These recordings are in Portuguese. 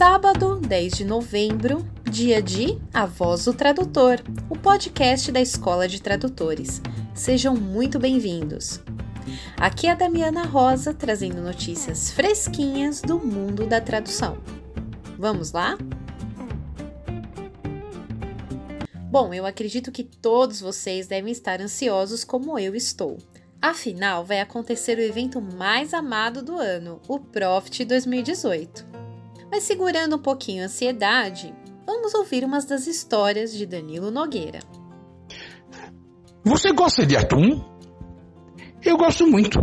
Sábado, 10 de novembro, dia de A Voz do Tradutor, o podcast da Escola de Tradutores. Sejam muito bem-vindos. Aqui é a Damiana Rosa trazendo notícias fresquinhas do mundo da tradução. Vamos lá? Bom, eu acredito que todos vocês devem estar ansiosos como eu estou. Afinal, vai acontecer o evento mais amado do ano, o Profit 2018. Mas segurando um pouquinho a ansiedade, vamos ouvir umas das histórias de Danilo Nogueira. Você gosta de atum? Eu gosto muito.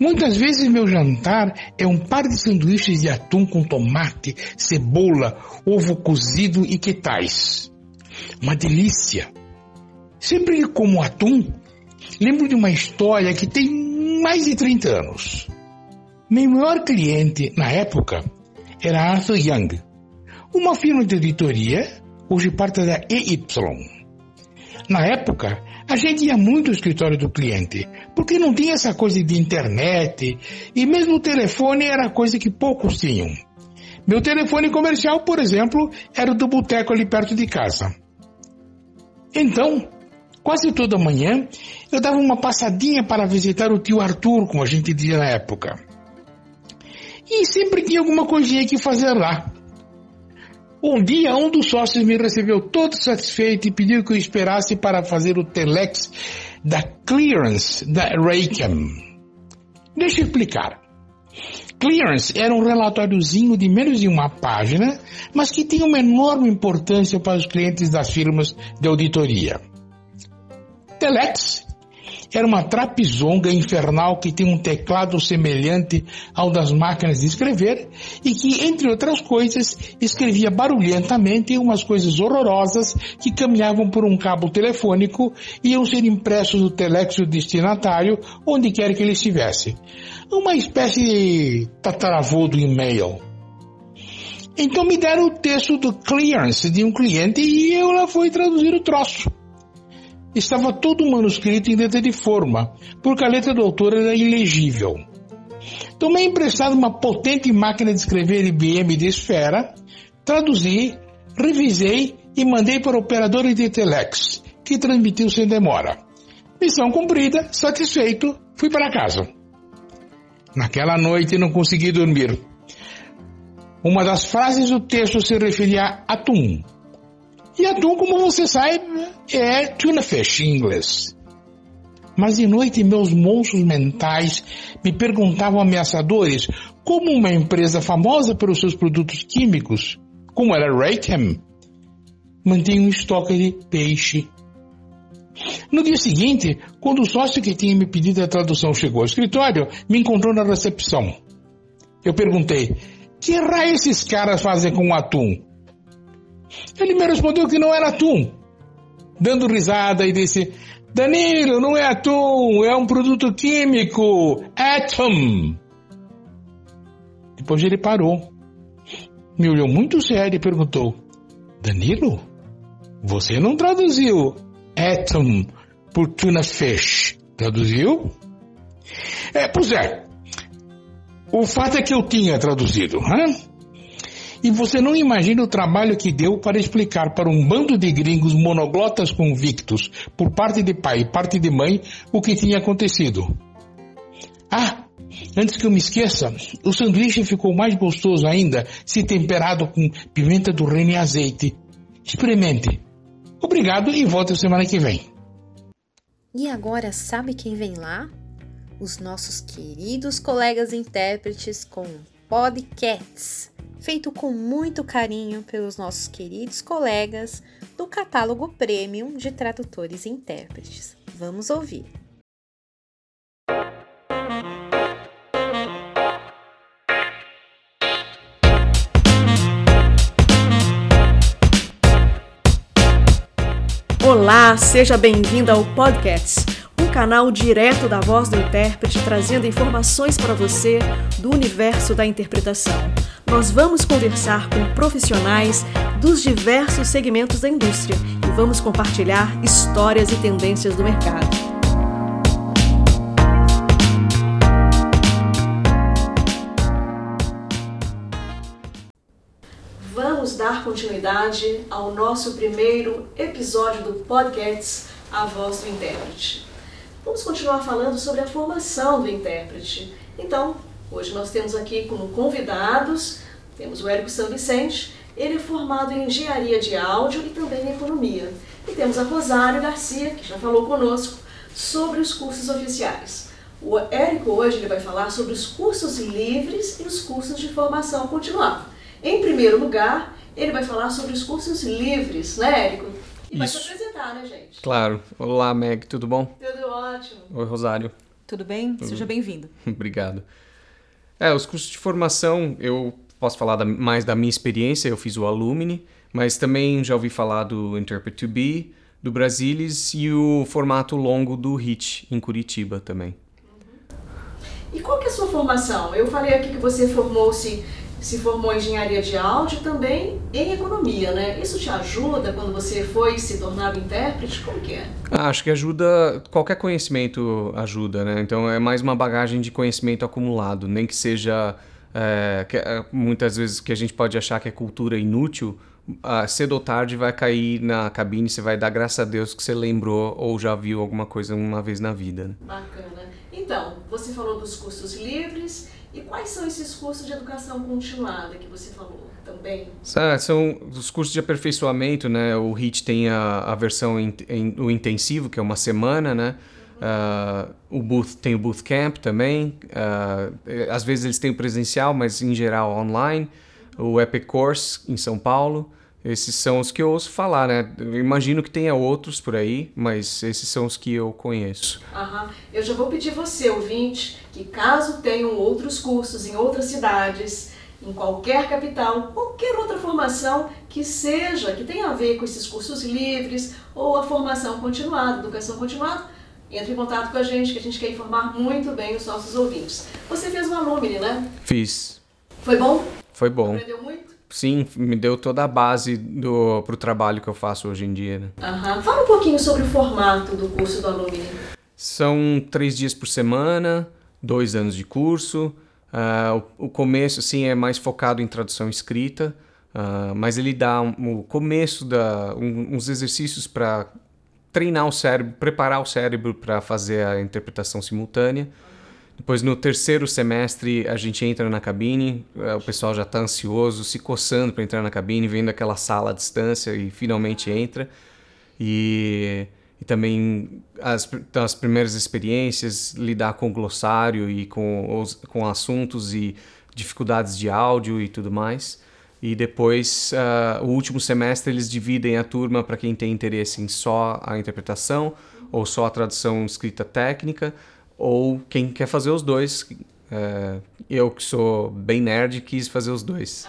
Muitas vezes meu jantar é um par de sanduíches de atum com tomate, cebola, ovo cozido e tais. Uma delícia. Sempre que como atum, lembro de uma história que tem mais de 30 anos. Meu maior cliente na época era Arthur Young, uma firma de editoria hoje parte da EY. Na época, a gente ia muito ao escritório do cliente, porque não tinha essa coisa de internet e mesmo o telefone era coisa que poucos tinham. Meu telefone comercial, por exemplo, era o do boteco ali perto de casa. Então, quase toda manhã, eu dava uma passadinha para visitar o tio Arthur, como a gente dizia na época. E sempre tinha alguma coisinha que fazer lá. Um dia, um dos sócios me recebeu todo satisfeito e pediu que eu esperasse para fazer o telex da clearance da Raycam. Deixa eu explicar. Clearance era um relatóriozinho de menos de uma página, mas que tinha uma enorme importância para os clientes das firmas de auditoria. Telex era uma trapizonga infernal que tem um teclado semelhante ao das máquinas de escrever e que, entre outras coisas, escrevia barulhentamente umas coisas horrorosas que caminhavam por um cabo telefônico e iam ser impressos no telex do destinatário onde quer que ele estivesse. Uma espécie de tataravô do e-mail. Então me deram o texto do clearance de um cliente e eu lá fui traduzir o troço. Estava todo o manuscrito em letra de forma, porque a letra do autor era ilegível. Tomei emprestado uma potente máquina de escrever IBM de esfera, traduzi, revisei e mandei para o operador de telex, que transmitiu sem demora. Missão cumprida, satisfeito, fui para casa. Naquela noite não consegui dormir. Uma das frases do texto se referia a atum, e atum, como você sabe, é tuna fish em inglês. Mas de noite meus monstros mentais me perguntavam ameaçadores como uma empresa famosa pelos seus produtos químicos, como era Raychem, mantinha um estoque de peixe. No dia seguinte, quando o sócio que tinha me pedido a tradução chegou ao escritório, me encontrou na recepção. Eu perguntei, que raio esses caras fazem com o atum? Ele me respondeu que não era atum, dando risada e disse: Danilo, não é atum, é um produto químico, atom. Depois ele parou, me olhou muito sério e perguntou: Danilo, você não traduziu atom por tuna fish, traduziu? É, pois é. O fato é que eu tinha traduzido, hein? E você não imagina o trabalho que deu para explicar para um bando de gringos monoglotas convictos, por parte de pai e parte de mãe, o que tinha acontecido. Ah, antes que eu me esqueça, o sanduíche ficou mais gostoso ainda se temperado com pimenta do reino e azeite. Experimente. Obrigado e volta semana que vem. E agora sabe quem vem lá? Os nossos queridos colegas intérpretes com podcasts feito com muito carinho pelos nossos queridos colegas do catálogo Premium de Tradutores e Intérpretes. Vamos ouvir. Olá, seja bem-vindo ao podcast, um canal direto da voz do intérprete trazendo informações para você do universo da interpretação nós vamos conversar com profissionais dos diversos segmentos da indústria e vamos compartilhar histórias e tendências do mercado. dar continuidade ao nosso primeiro episódio do podcast A Voz do Intérprete. Vamos continuar falando sobre a formação do intérprete. Então, hoje nós temos aqui como convidados, temos o Érico São Vicente, ele é formado em engenharia de áudio e também em economia. E temos a Rosário Garcia, que já falou conosco sobre os cursos oficiais. O Érico hoje ele vai falar sobre os cursos livres e os cursos de formação continuada. Em primeiro lugar, ele vai falar sobre os cursos livres, né, Érico? E vai se apresentar, né, gente? Claro. Olá, Meg, tudo bom? Tudo ótimo. Oi, Rosário. Tudo bem? Tudo. Seja bem-vindo. Obrigado. É, os cursos de formação, eu posso falar da, mais da minha experiência, eu fiz o Alumni, mas também já ouvi falar do Interpret to Be, do Brasilis e o formato longo do HIT, em Curitiba também. E qual que é a sua formação? Eu falei aqui que você formou-se se formou em engenharia de áudio também em economia, né? Isso te ajuda quando você foi se tornar intérprete? Como que é? Ah, acho que ajuda, qualquer conhecimento ajuda, né? Então é mais uma bagagem de conhecimento acumulado, nem que seja é, que, é, muitas vezes que a gente pode achar que é cultura inútil, ah, cedo ou tarde vai cair na cabine, você vai dar graças a Deus que você lembrou ou já viu alguma coisa uma vez na vida. Né? Bacana. Então, você falou dos cursos livres e quais são esses cursos de educação continuada que você falou também? são os cursos de aperfeiçoamento, né? O HIT tem a, a versão in, in, o intensivo, que é uma semana, né? Uh, o Booth tem o Bootcamp também. Uh, às vezes eles têm o presencial, mas em geral online. O Epic Course em São Paulo. Esses são os que eu ouço falar, né? Eu imagino que tenha outros por aí, mas esses são os que eu conheço. Aham. Eu já vou pedir você, ouvinte, que caso tenham outros cursos em outras cidades, em qualquer capital, qualquer outra formação que seja, que tenha a ver com esses cursos livres ou a formação continuada, educação continuada, entre em contato com a gente, que a gente quer informar muito bem os nossos ouvintes. Você fez um alumni, né? Fiz. Foi bom? Foi bom. Aprendeu muito? Sim, me deu toda a base do, pro trabalho que eu faço hoje em dia. Né? Uhum. Fala um pouquinho sobre o formato do curso do Alumni. São três dias por semana, dois anos de curso. Uh, o, o, começo, sim, é mais focado em tradução escrita, uh, mas ele dá um, o começo, da, um, uns exercícios para treinar o cérebro, preparar o cérebro para fazer a interpretação simultânea. Depois, no terceiro semestre, a gente entra na cabine, é, o pessoal já está ansioso, se coçando para entrar na cabine, vendo aquela sala à distância e finalmente entra. E, e também as, então, as primeiras experiências, lidar com o glossário e com, os, com assuntos e dificuldades de áudio e tudo mais. E depois, uh, o último semestre, eles dividem a turma para quem tem interesse em só a interpretação ou só a tradução escrita técnica ou quem quer fazer os dois. É, eu que sou bem nerd quis fazer os dois.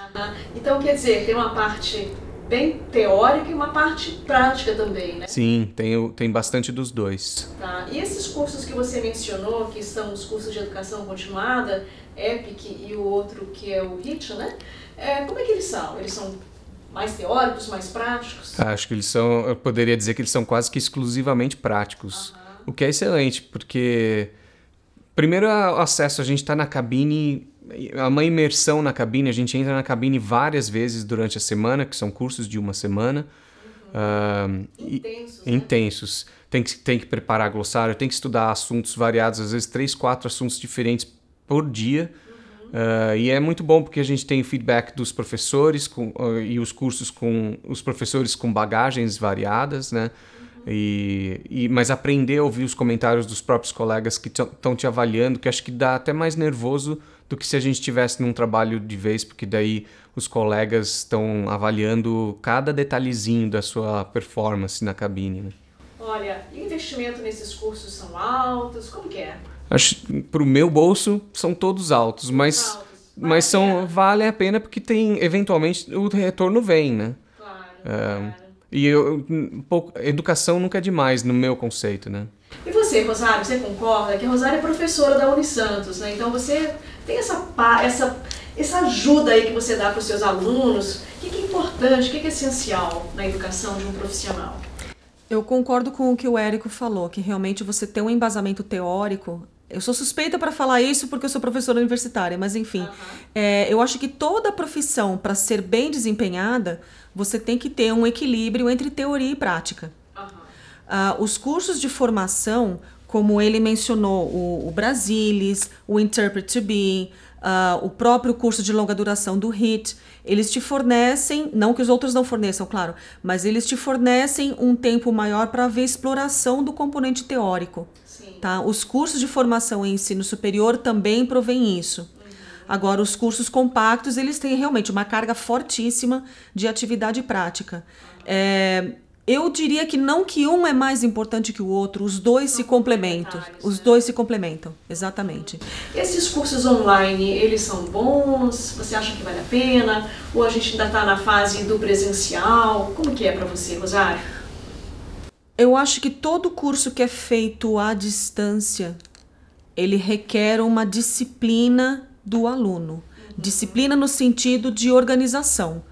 Então quer dizer, tem uma parte bem teórica e uma parte prática também, né? Sim, tem, tem bastante dos dois. Tá. E esses cursos que você mencionou, que são os cursos de educação continuada, EPIC e o outro que é o HIT, né? É, como é que eles são? Eles são mais teóricos, mais práticos? Acho que eles são, eu poderia dizer que eles são quase que exclusivamente práticos. Uhum. O que é excelente, porque primeiro o acesso, a gente está na cabine, é uma imersão na cabine, a gente entra na cabine várias vezes durante a semana, que são cursos de uma semana. Uhum. Uh, intensos. E, né? Intensos. Tem que, tem que preparar glossário, tem que estudar assuntos variados, às vezes três, quatro assuntos diferentes por dia. Uh, e é muito bom porque a gente tem feedback dos professores com, uh, e os cursos com os professores com bagagens variadas, né? E, e, mas aprender a ouvir os comentários dos próprios colegas que estão te avaliando, que acho que dá até mais nervoso do que se a gente estivesse num trabalho de vez, porque daí os colegas estão avaliando cada detalhezinho da sua performance na cabine. Né? Olha, e investimento nesses cursos são altos? Como que é? Acho para o meu bolso são todos altos, mas, altos. mas são, vale a pena porque tem eventualmente o retorno vem, né? Claro, é, claro. E eu, um pouco, educação nunca é demais no meu conceito, né? E você, Rosário, você concorda que a Rosário é professora da Unisantos, né? Então você tem essa, essa, essa ajuda aí que você dá para os seus alunos. O que, que é importante, o que, que é essencial na educação de um profissional? Eu concordo com o que o Érico falou, que realmente você ter um embasamento teórico Eu sou suspeita para falar isso porque eu sou professora universitária, mas enfim, uhum. é, eu acho que toda profissão, para ser bem desempenhada, você tem que ter um equilíbrio entre teoria e prática. Uhum. Uh, os cursos de formação, como ele mencionou, o, o Brasilis, o Interpret to Be, uh, o próprio curso de longa duração do HIT, eles te fornecem, não que os outros não forneçam, claro, mas eles te fornecem um tempo maior para ver exploração do componente teórico. Tá? Os cursos de formação em ensino superior também provêm isso. Agora, os cursos compactos, eles têm realmente uma carga fortíssima de atividade prática. É, eu diria que não que um é mais importante que o outro, os dois se complementam. Os dois se complementam, exatamente. Esses cursos online, eles são bons? Você acha que vale a pena? Ou a gente ainda está na fase do presencial? Como que é para você, Rosário? Eu acho que todo curso que é feito à distância, ele requer uma disciplina do aluno. Disciplina no sentido de organização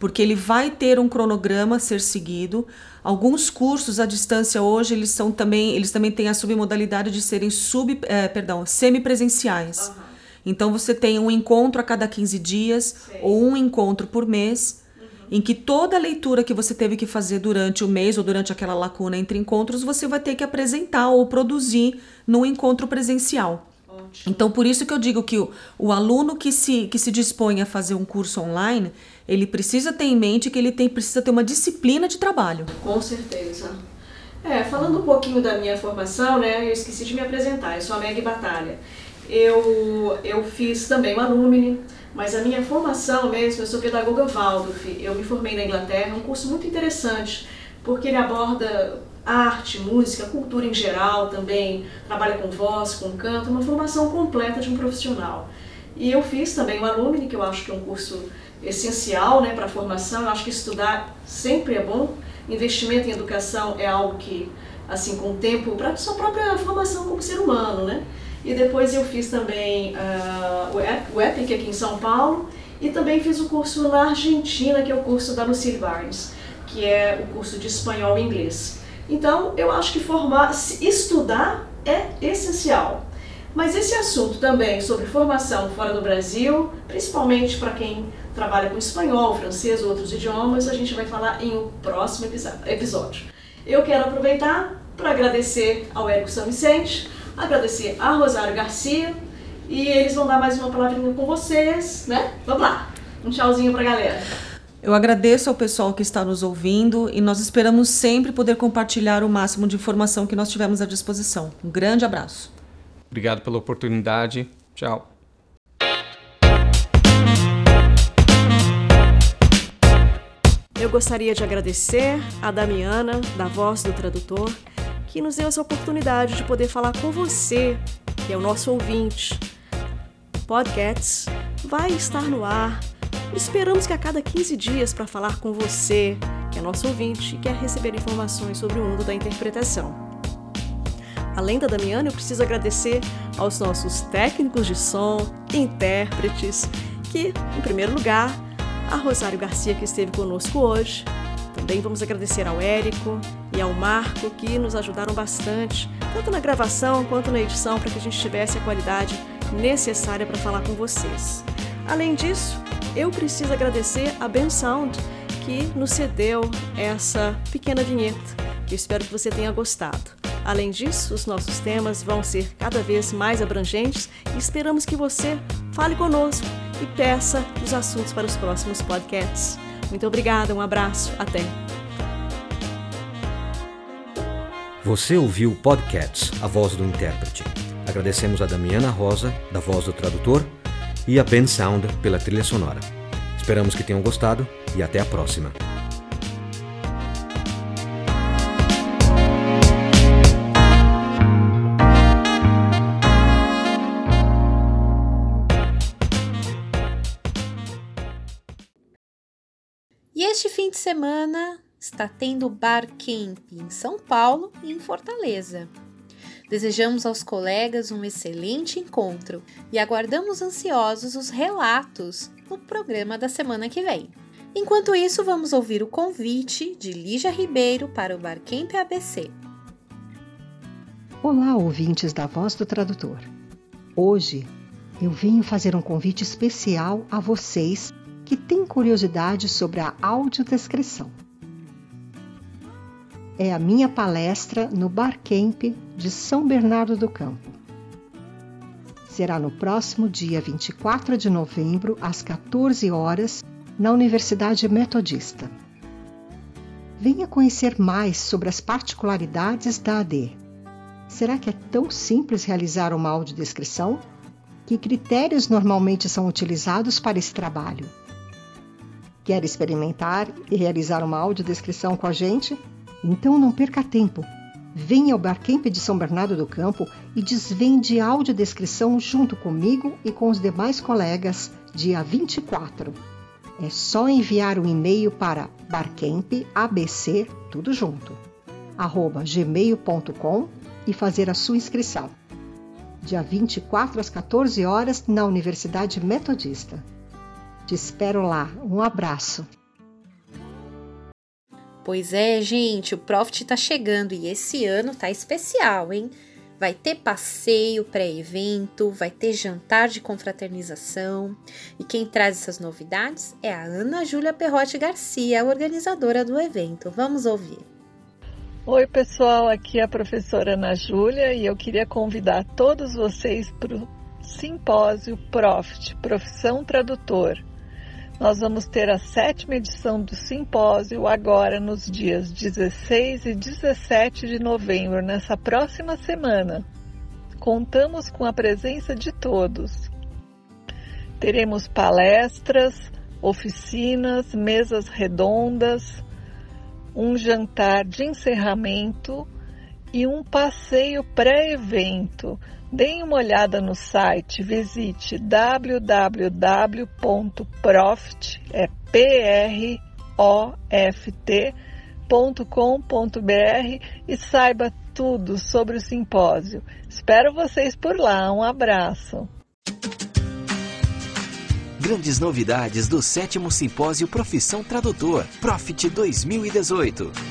porque ele vai ter um cronograma a ser seguido. Alguns cursos à distância hoje eles são também eles também têm a submodalidade de serem sub, é, perdão, semipresenciais. Uhum. Então você tem um encontro a cada 15 dias Sei. ou um encontro por mês, uhum. em que toda a leitura que você teve que fazer durante o mês ou durante aquela lacuna entre encontros, você vai ter que apresentar ou produzir no encontro presencial. Então, por isso que eu digo que o, o aluno que se, que se dispõe a fazer um curso online, ele precisa ter em mente que ele tem, precisa ter uma disciplina de trabalho. Com certeza. É, falando um pouquinho da minha formação, né, eu esqueci de me apresentar, eu sou a Meg Batalha. Eu, eu fiz também o Alumni, mas a minha formação mesmo, eu sou pedagoga Waldorf, eu me formei na Inglaterra, um curso muito interessante, porque ele aborda arte, música, cultura em geral também, trabalha com voz, com canto, uma formação completa de um profissional. E eu fiz também o Alumni, que eu acho que é um curso essencial né, para a formação, eu acho que estudar sempre é bom, investimento em educação é algo que, assim, com o tempo, para a sua própria formação como ser humano, né? E depois eu fiz também uh, o EPIC aqui em São Paulo e também fiz o curso na Argentina, que é o curso da Lucille Barnes, que é o curso de espanhol e inglês. Então, eu acho que formar, estudar é essencial. Mas esse assunto também sobre formação fora do Brasil, principalmente para quem trabalha com espanhol, francês, outros idiomas, a gente vai falar em um próximo episódio. Eu quero aproveitar para agradecer ao Érico São Vicente, agradecer a Rosário Garcia e eles vão dar mais uma palavrinha com vocês, né? Vamos lá. Um tchauzinho para a galera. Eu agradeço ao pessoal que está nos ouvindo e nós esperamos sempre poder compartilhar o máximo de informação que nós tivermos à disposição. Um grande abraço. Obrigado pela oportunidade. Tchau. Eu gostaria de agradecer a Damiana, da Voz do Tradutor, que nos deu essa oportunidade de poder falar com você, que é o nosso ouvinte. O podcast vai estar no ar Esperamos que a cada 15 dias para falar com você, que é nosso ouvinte e quer receber informações sobre o mundo da interpretação. Além da Damiana, eu preciso agradecer aos nossos técnicos de som, intérpretes, que, em primeiro lugar, a Rosário Garcia, que esteve conosco hoje. Também vamos agradecer ao Érico e ao Marco, que nos ajudaram bastante, tanto na gravação quanto na edição, para que a gente tivesse a qualidade necessária para falar com vocês. Além disso, eu preciso agradecer a Ben Sound que nos cedeu essa pequena vinheta, que espero que você tenha gostado. Além disso, os nossos temas vão ser cada vez mais abrangentes e esperamos que você fale conosco e peça os assuntos para os próximos podcasts. Muito obrigada, um abraço, até. Você ouviu o podcast A Voz do Intérprete. Agradecemos a Damiana Rosa, da Voz do Tradutor, e a Ben Sound pela trilha sonora. Esperamos que tenham gostado e até a próxima. E este fim de semana está tendo Bar Camp em São Paulo e em Fortaleza. Desejamos aos colegas um excelente encontro e aguardamos ansiosos os relatos no programa da semana que vem. Enquanto isso, vamos ouvir o convite de Lígia Ribeiro para o Barcamp ABC. Olá, ouvintes da Voz do Tradutor. Hoje eu venho fazer um convite especial a vocês que têm curiosidade sobre a audiodescrição. É a minha palestra no Barcamp de São Bernardo do Campo. Será no próximo dia 24 de novembro, às 14 horas, na Universidade Metodista. Venha conhecer mais sobre as particularidades da AD Será que é tão simples realizar uma audiodescrição? Que critérios normalmente são utilizados para esse trabalho? Quer experimentar e realizar uma audiodescrição com a gente? Então não perca tempo. Venha ao Barcamp de São Bernardo do Campo e desvende audiodescrição junto comigo e com os demais colegas dia 24. É só enviar um e-mail para barcampabc, tudo junto, arroba gmail.com e fazer a sua inscrição. Dia 24 às 14 horas na Universidade Metodista. Te espero lá. Um abraço. Pois é, gente, o Profit tá chegando e esse ano tá especial, hein? Vai ter passeio pré-evento, vai ter jantar de confraternização. E quem traz essas novidades é a Ana Júlia Perrotti Garcia, organizadora do evento. Vamos ouvir. Oi, pessoal, aqui é a professora Ana Júlia e eu queria convidar todos vocês para o simpósio Profit, Profissão Tradutor. Nós vamos ter a sétima edição do simpósio agora nos dias 16 e 17 de novembro, nessa próxima semana. Contamos com a presença de todos. Teremos palestras, oficinas, mesas redondas, um jantar de encerramento e um passeio pré-evento. Deem uma olhada no site, visite www.profit, é e saiba tudo sobre o simpósio. Espero vocês por lá. Um abraço. Grandes novidades do sétimo simpósio Profissão Tradutor, Profit 2018.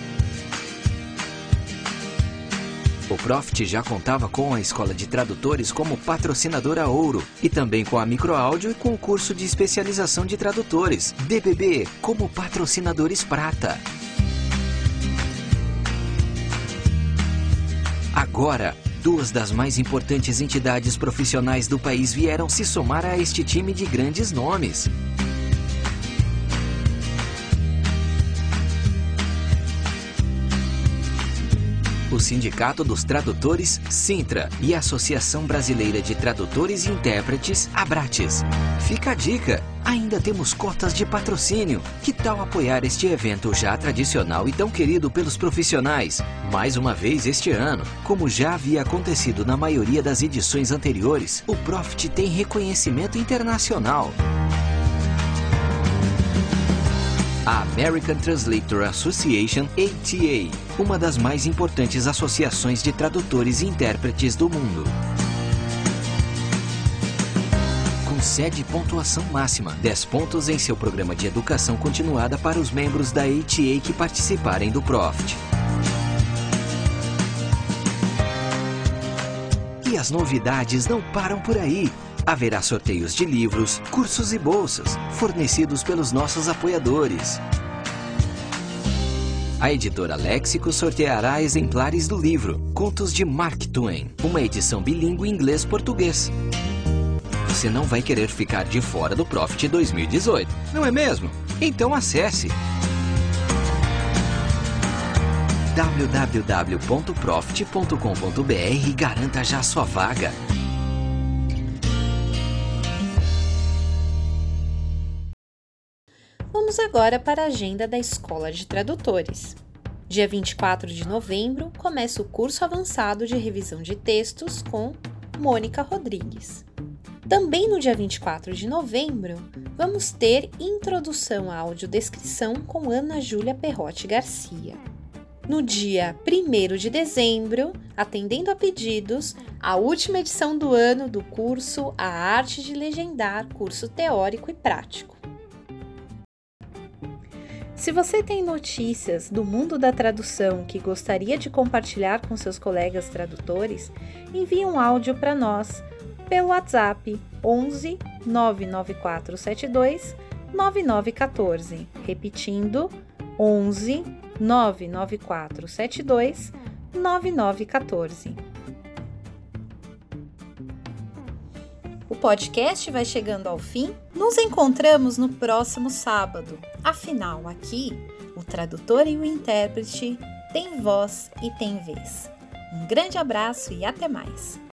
O Profit já contava com a Escola de Tradutores como patrocinadora ouro e também com a Microáudio e com o curso de especialização de tradutores, DBB, como patrocinadores prata. Agora, Duas das mais importantes entidades profissionais do país vieram se somar a este time de grandes nomes. O Sindicato dos Tradutores, Sintra, e a Associação Brasileira de Tradutores e Intérpretes, Abrates. Fica a dica! Ainda temos cotas de patrocínio. Que tal apoiar este evento já tradicional e tão querido pelos profissionais? Mais uma vez este ano, como já havia acontecido na maioria das edições anteriores, o Profit tem reconhecimento internacional. A American Translator Association, ATA, uma das mais importantes associações de tradutores e intérpretes do mundo. Com sede e pontuação máxima, 10 pontos em seu programa de educação continuada para os membros da ATA que participarem do Profit. E as novidades não param por aí. Haverá sorteios de livros, cursos e bolsas, fornecidos pelos nossos apoiadores. A editora Léxico sorteará exemplares do livro Contos de Mark Twain, uma edição bilíngue inglês-português. Você não vai querer ficar de fora do Profit 2018, não é mesmo? Então acesse www.profit.com.br e garanta já sua vaga. Vamos agora para a agenda da Escola de Tradutores. Dia 24 de novembro começa o curso avançado de revisão de textos com Mônica Rodrigues. Também no dia 24 de novembro, vamos ter Introdução à Audiodescrição com Ana Júlia Perrotti Garcia. No dia 1 de dezembro, atendendo a pedidos, a última edição do ano do curso A Arte de Legendar, curso teórico e prático. Se você tem notícias do mundo da tradução que gostaria de compartilhar com seus colegas tradutores, envie um áudio para nós pelo WhatsApp 11 99472 9914, repetindo 11 99472 9914. O podcast vai chegando ao fim. Nos encontramos no próximo sábado. Afinal, aqui, o tradutor e o intérprete têm voz e têm vez. Um grande abraço e até mais!